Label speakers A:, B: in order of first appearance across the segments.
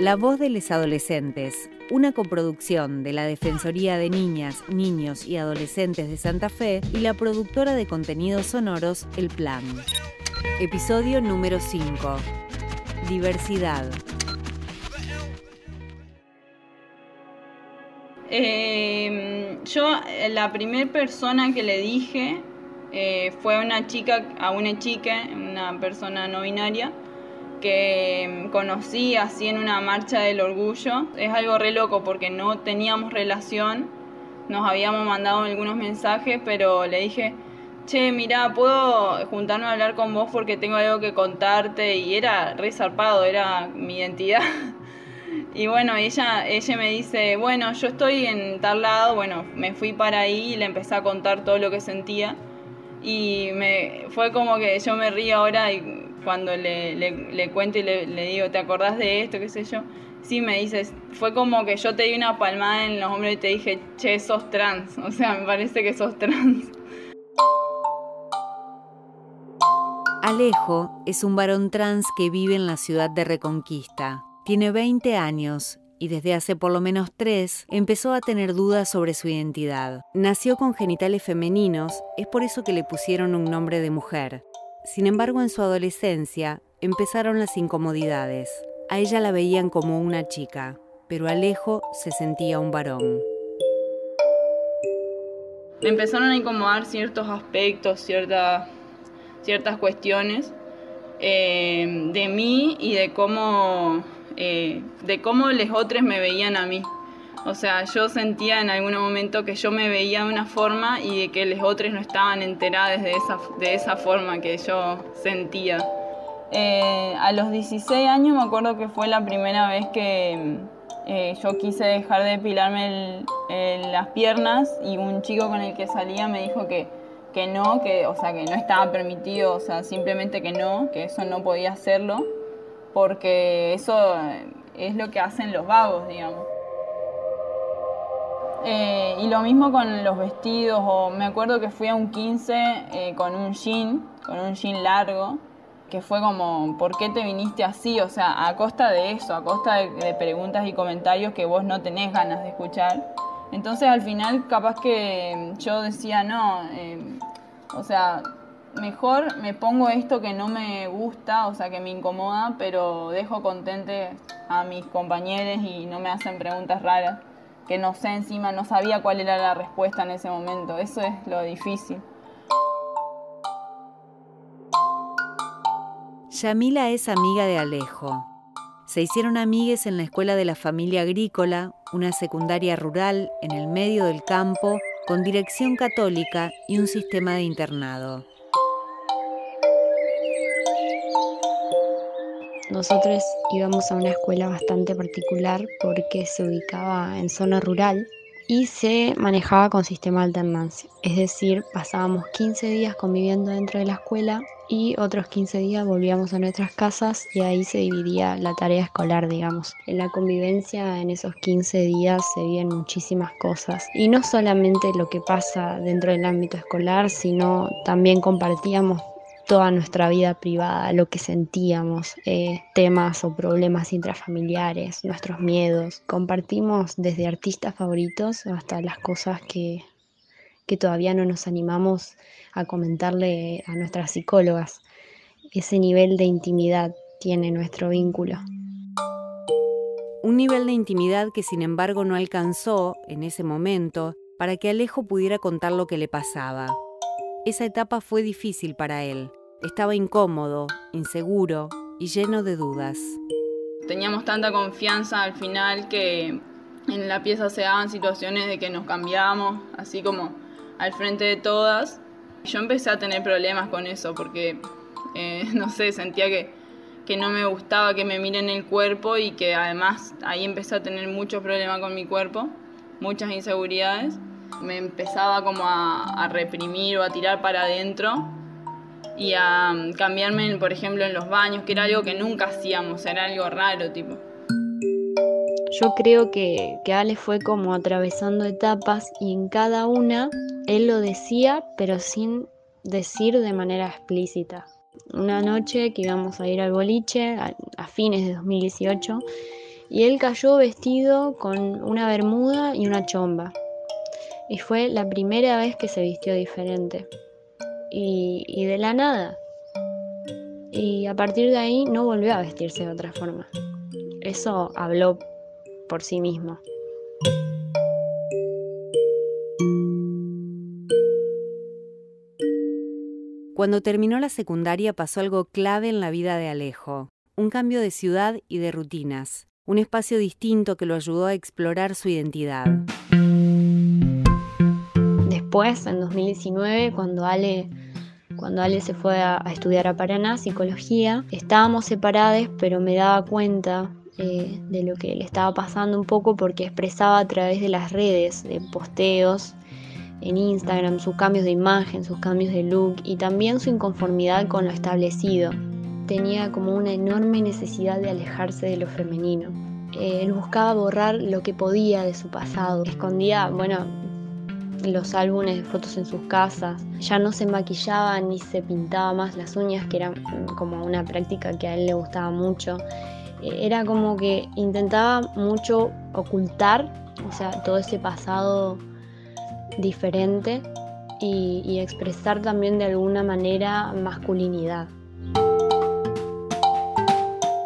A: La voz de los adolescentes, una coproducción de la Defensoría de Niñas, Niños y Adolescentes de Santa Fe y la productora de contenidos sonoros El Plan. Episodio número 5. Diversidad.
B: Eh, yo, la primera persona que le dije eh, fue a una chica, a una chica, una persona no binaria, que conocí así en una marcha del orgullo. Es algo re loco porque no teníamos relación, nos habíamos mandado algunos mensajes, pero le dije, che, mira, puedo juntarme a hablar con vos porque tengo algo que contarte y era re zarpado, era mi identidad. Y bueno, ella, ella me dice, bueno, yo estoy en tal lado, bueno, me fui para ahí y le empecé a contar todo lo que sentía. Y me, fue como que yo me río ahora y cuando le, le, cuento y le, le, digo, ¿te acordás de esto? ¿Qué sé yo? Sí, me dices, fue como que yo te di una palmada en los hombros y te dije, che, sos trans. O sea, me parece que sos trans.
A: Alejo es un varón trans que vive en la ciudad de Reconquista. Tiene 20 años y desde hace por lo menos tres empezó a tener dudas sobre su identidad. Nació con genitales femeninos, es por eso que le pusieron un nombre de mujer. Sin embargo, en su adolescencia empezaron las incomodidades. A ella la veían como una chica, pero Alejo se sentía un varón.
B: Me empezaron a incomodar ciertos aspectos, ciertas, ciertas cuestiones eh, de mí y de cómo eh, de cómo los otros me veían a mí. O sea, yo sentía en algún momento que yo me veía de una forma y de que los otros no estaban enterados de esa, de esa forma que yo sentía. Eh, a los 16 años me acuerdo que fue la primera vez que eh, yo quise dejar de depilarme las piernas y un chico con el que salía me dijo que, que no, que, o sea, que no estaba permitido, o sea, simplemente que no, que eso no podía hacerlo porque eso es lo que hacen los vagos, digamos. Eh, y lo mismo con los vestidos, o me acuerdo que fui a un 15 eh, con un jean, con un jean largo, que fue como, ¿por qué te viniste así? O sea, a costa de eso, a costa de, preguntas y comentarios que vos no tenés ganas de escuchar. Entonces al final capaz que yo decía, no, eh, o sea, mejor me pongo esto que no me gusta, o sea, que me incomoda, pero dejo contente a mis compañeros y no me hacen preguntas raras, que no sé encima, no sabía cuál era la respuesta en ese momento. Eso es lo difícil.
A: Yamila es amiga de Alejo. Se hicieron amigues en la escuela de la familia agrícola, una secundaria rural en el medio del campo, con dirección católica y un sistema de internado.
C: Nosotros íbamos a una escuela bastante particular porque se ubicaba en zona rural y se manejaba con sistema de alternancia. Es decir, pasábamos 15 días conviviendo dentro de la escuela y otros 15 días volvíamos a nuestras casas y ahí se dividía la tarea escolar, digamos. En la convivencia en esos 15 días se viven muchísimas cosas y no solamente lo que pasa dentro del ámbito escolar, sino también compartíamos toda nuestra vida privada, lo que sentíamos, eh, temas o problemas intrafamiliares, nuestros miedos. Compartimos desde artistas favoritos hasta las cosas que, que todavía no nos animamos a comentarle a nuestras psicólogas. Ese nivel de intimidad tiene nuestro vínculo.
A: Un nivel de intimidad que sin embargo no alcanzó en ese momento para que Alejo pudiera contar lo que le pasaba. Esa etapa fue difícil para él. Estaba incómodo, inseguro y lleno de dudas.
B: Teníamos tanta confianza al final que en la pieza se daban situaciones de que nos cambiábamos, así como al frente de todas. Yo empecé a tener problemas con eso porque, eh, no sé, sentía que, que no me gustaba que me miren el cuerpo y que además ahí empecé a tener muchos problemas con mi cuerpo, muchas inseguridades me empezaba como a, reprimir o a tirar para adentro y a mm, cambiarme, por ejemplo, en los baños, que era algo que nunca hacíamos, era algo raro, tipo.
C: Yo creo que, que Ale fue como atravesando etapas y en cada una él lo decía, pero sin decir de manera explícita. Una noche que íbamos a ir al boliche a, a fines de 2018 y él cayó vestido con una bermuda y una chomba. Y fue la primera vez que se vistió diferente. Y, y de la nada. Y a partir de ahí no volvió a vestirse de otra forma. Eso habló por sí mismo.
A: Cuando terminó la secundaria pasó algo clave en la vida de Alejo, un cambio de ciudad y de rutinas, un espacio distinto que lo ayudó a explorar su identidad.
C: Después, en 2019, cuando Ale, cuando Ale se fue a, estudiar a Paraná, psicología, estábamos separadas, pero me daba cuenta eh, de lo que le estaba pasando un poco porque expresaba a través de las redes, de posteos, en Instagram, sus cambios de imagen, sus cambios de look y también su inconformidad con lo establecido. Tenía como una enorme necesidad de alejarse de lo femenino. Eh, él buscaba borrar lo que podía de su pasado. Escondía, bueno, los álbumes de fotos en sus casas. Ya no se maquillaba ni se pintaba más las uñas, que era como una práctica que a él le gustaba mucho. Eh, era como que intentaba mucho ocultar, o sea, todo ese pasado diferente y, expresar también de alguna manera masculinidad.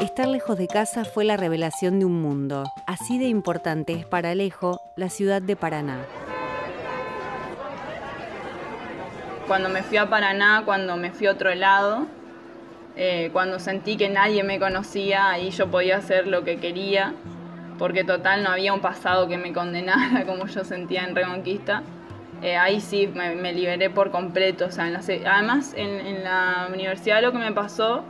A: Estar lejos de casa fue la revelación de un mundo. Así de importante es para Alejo la ciudad de Paraná.
B: Cuando me fui a Paraná, cuando me fui a otro lado, eh, cuando sentí que nadie me conocía, ahí yo podía hacer lo que quería, porque total no había un pasado que me condenara como yo sentía en Reconquista. Eh, ahí sí me, liberé por completo. Además en, la universidad lo que me pasó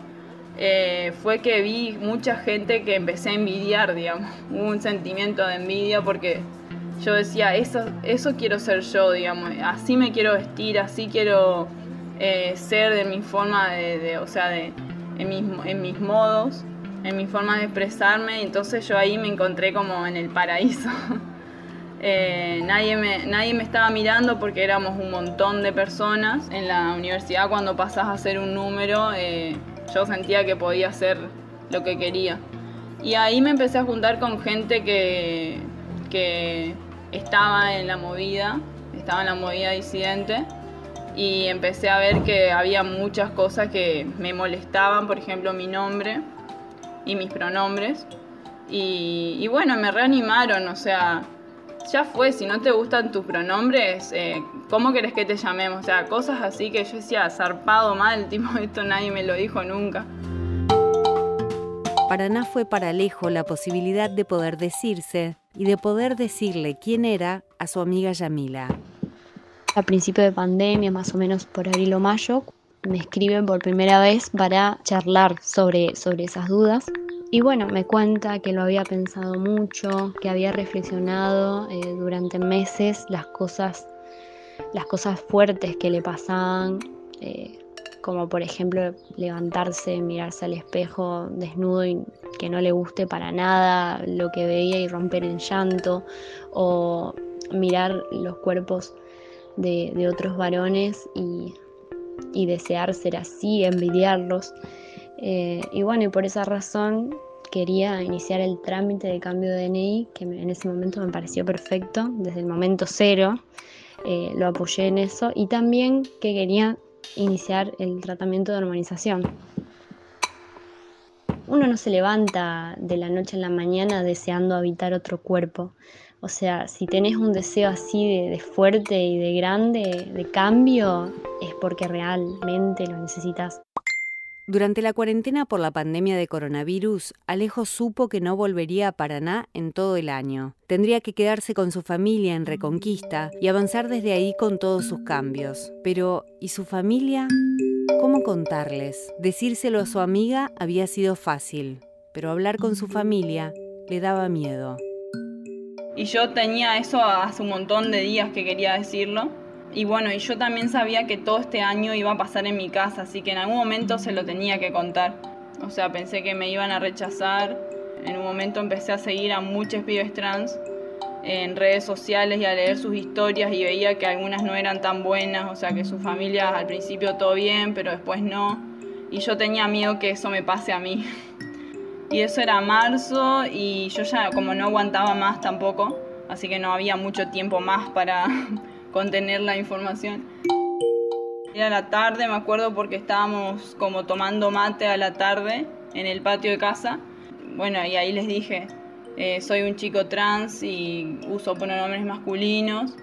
B: eh, fue que vi mucha gente que empecé a envidiar, digamos. Hubo un sentimiento de envidia porque yo decía, eso, eso quiero ser yo, digamos. Así me quiero vestir, así quiero eh, ser de mi forma de, o sea, de, en, mis, en mis modos, en mi forma de expresarme. Entonces yo ahí me encontré como en el paraíso. Eh, nadie, me, nadie me estaba mirando porque éramos un montón de personas. En la universidad cuando pasás a hacer un número, eh, yo sentía que podía hacer lo que quería. Y ahí me empecé a juntar con gente que, que estaba en la movida, estaba en la movida disidente. Y empecé a ver que había muchas cosas que me molestaban, por ejemplo mi nombre y mis pronombres. Y, bueno, me reanimaron, o sea, ya fue, si no te gustan tus pronombres, eh, ¿cómo querés que te llamemos? O sea, cosas así que yo decía, zarpado mal, tipo, esto nadie me lo dijo nunca.
A: Paraná fue para Alejo la posibilidad de poder decirse y de poder decirle quién era a su amiga Yamila.
C: A principio de pandemia, más o menos por abril o mayo, me escriben por primera vez para charlar sobre, sobre esas dudas y bueno, me cuenta que lo había pensado mucho, que había reflexionado eh, durante meses las cosas, las cosas fuertes que le pasaban, eh, como por ejemplo levantarse, mirarse al espejo desnudo y que no le guste para nada lo que veía y romper en llanto, o mirar los cuerpos de, otros varones y, y desear ser así, envidiarlos. Eh, y bueno, y por esa razón quería iniciar el trámite de cambio de DNI, que en ese momento me pareció perfecto, desde el momento cero, eh, lo apoyé en eso, y también que quería iniciar el tratamiento de hormonización. Uno no se levanta de la noche a la mañana deseando habitar otro cuerpo. O sea, si tenés un deseo así de, de fuerte y de grande, de cambio, es porque realmente lo necesitas.
A: Durante la cuarentena por la pandemia de coronavirus, Alejo supo que no volvería a Paraná en todo el año. Tendría que quedarse con su familia en Reconquista y avanzar desde ahí con todos sus cambios. Pero, ¿y su familia? ¿Cómo contarles? Decírselo a su amiga había sido fácil, pero hablar con su familia le daba miedo.
B: Y yo tenía eso hace un montón de días que quería decirlo, y bueno, y yo también sabía que todo este año iba a pasar en mi casa, así que en algún momento se lo tenía que contar. O sea, pensé que me iban a rechazar. En un momento empecé a seguir a muchos pibes trans en redes sociales y a leer sus historias y veía que algunas no eran tan buenas, o sea, que sus familias al principio todo bien, pero después no. Y yo tenía miedo que eso me pase a mí. Y eso era marzo y yo ya como no aguantaba más tampoco, así que no había mucho tiempo más para contener la información. Era la tarde, me acuerdo porque estábamos como tomando mate a la tarde en el patio de casa. Bueno, y ahí les dije, eh, soy un chico trans y uso pronombres masculinos.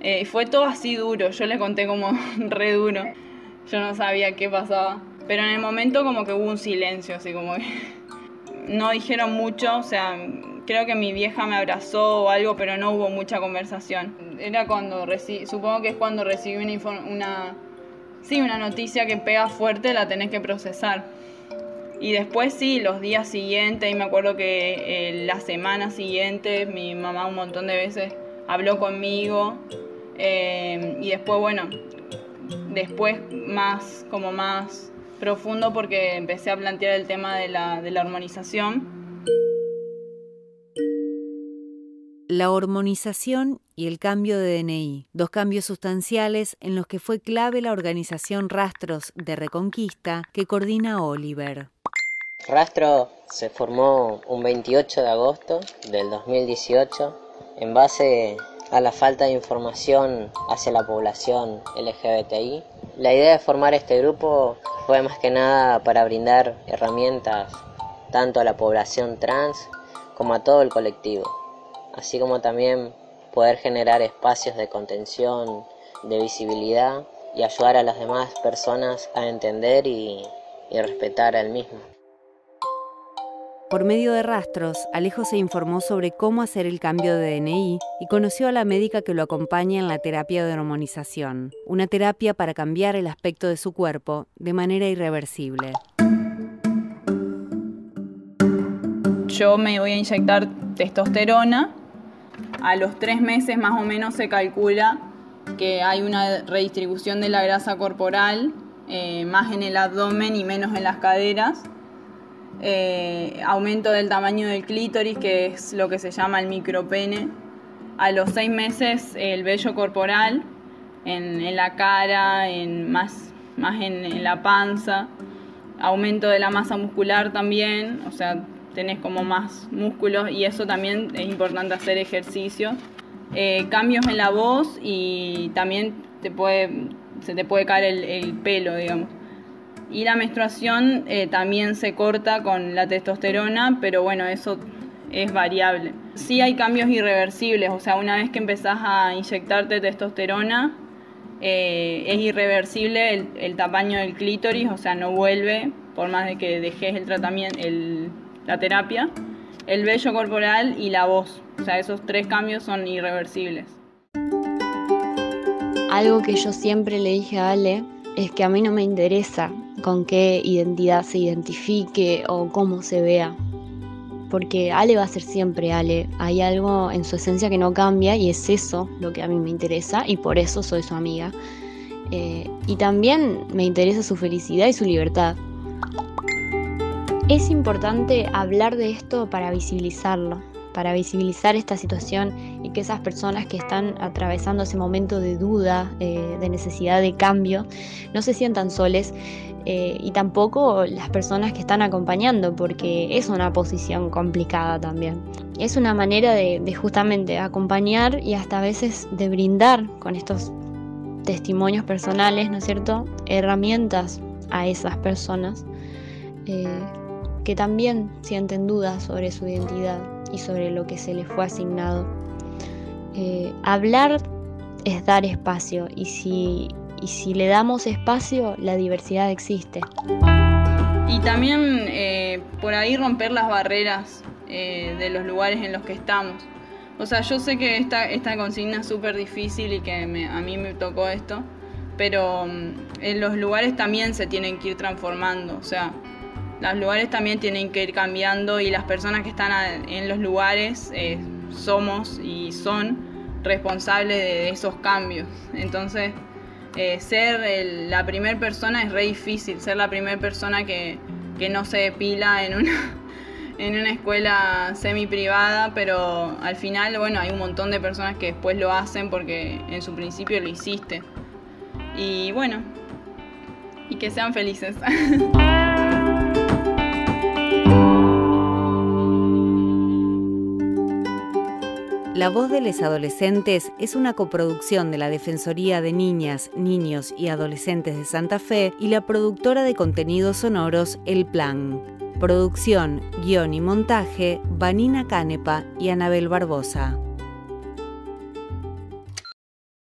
B: Eh, fue todo así duro, yo les conté como re duro. Yo no sabía qué pasaba. Pero en el momento como que hubo un silencio, así como que no dijeron mucho, o sea, creo que mi vieja me abrazó o algo, pero no hubo mucha conversación. Era cuando recibí, supongo que es cuando recibí una, una, sí, una noticia que pega fuerte, la tenés que procesar. Y después sí, los días siguientes, y me acuerdo que eh, la semana siguiente mi mamá un montón de veces habló conmigo. Eh, y después, bueno, después más, como más profundo porque empecé a plantear el tema de la, de la hormonización.
A: La hormonización y el cambio de DNI, dos cambios sustanciales en los que fue clave la organización Rastros de Reconquista que coordina Oliver.
D: Rastro se formó un 28 de agosto del 2018 en base a la falta de información hacia la población LGBTI. La idea de formar este grupo fue más que nada para brindar herramientas tanto a la población trans como a todo el colectivo, así como también poder generar espacios de contención, de visibilidad y ayudar a las demás personas a entender y, y respetar al mismo.
A: Por medio de rastros, Alejo se informó sobre cómo hacer el cambio de DNI y conoció a la médica que lo acompaña en la terapia de hormonización, una terapia para cambiar el aspecto de su cuerpo de manera irreversible.
B: Yo me voy a inyectar testosterona. A los tres meses más o menos se calcula que hay una redistribución de la grasa corporal, eh, más en el abdomen y menos en las caderas eh, aumento del tamaño del clítoris, que es lo que se llama el micropene. A los seis meses el vello corporal, en, la cara, en, más, más en, la panza. Aumento de la masa muscular también, o sea, tenés como más músculos y eso también es importante hacer ejercicio. Eh, cambios en la voz y también se te puede caer el pelo, digamos. Y la menstruación eh, también se corta con la testosterona, pero bueno, eso es variable. Sí hay cambios irreversibles, o sea, una vez que empezás a inyectarte testosterona, eh, es irreversible el, tamaño del clítoris, o sea, no vuelve, por más de que dejes el tratamiento, la terapia, el vello corporal y la voz. O sea, esos tres cambios son irreversibles.
C: Algo que yo siempre le dije a Ale es que a mí no me interesa con qué identidad se identifique o cómo se vea. Porque Ale va a ser siempre Ale. Hay algo en su esencia que no cambia y es eso lo que a mí me interesa y por eso soy su amiga. Eh, y también me interesa su felicidad y su libertad. Es importante hablar de esto para visibilizarlo, para visibilizar esta situación y que esas personas que están atravesando ese momento de duda, eh, de necesidad de cambio, no se sientan soles eh, y tampoco las personas que están acompañando, porque es una posición complicada también. Es una manera de, justamente acompañar y hasta a veces de brindar con estos testimonios personales, ¿no es cierto?, herramientas a esas personas eh, que también sienten dudas sobre su identidad y sobre lo que se les fue asignado. Eh, hablar es dar espacio y si, y si le damos espacio, la diversidad existe.
B: Y también eh, por ahí romper las barreras eh, de los lugares en los que estamos. O sea, yo sé que esta, esta consigna es súper difícil y que a mí me tocó esto, pero mm, en los lugares también se tienen que ir transformando. O sea, los lugares también tienen que ir cambiando y las personas que están en los lugares eh, somos y son responsables de esos cambios. Entonces, eh, ser la primera persona es re difícil, ser la primera persona que, no se depila en una, en una escuela semi privada, pero al final, bueno, hay un montón de personas que después lo hacen porque en su principio lo hiciste. Y bueno, y que sean felices.
A: La voz de los adolescentes es una coproducción de la Defensoría de Niñas, Niños y Adolescentes de Santa Fe y la productora de contenidos sonoros El Plan. Producción, guion y montaje, Vanina Canepa y Anabel Barbosa.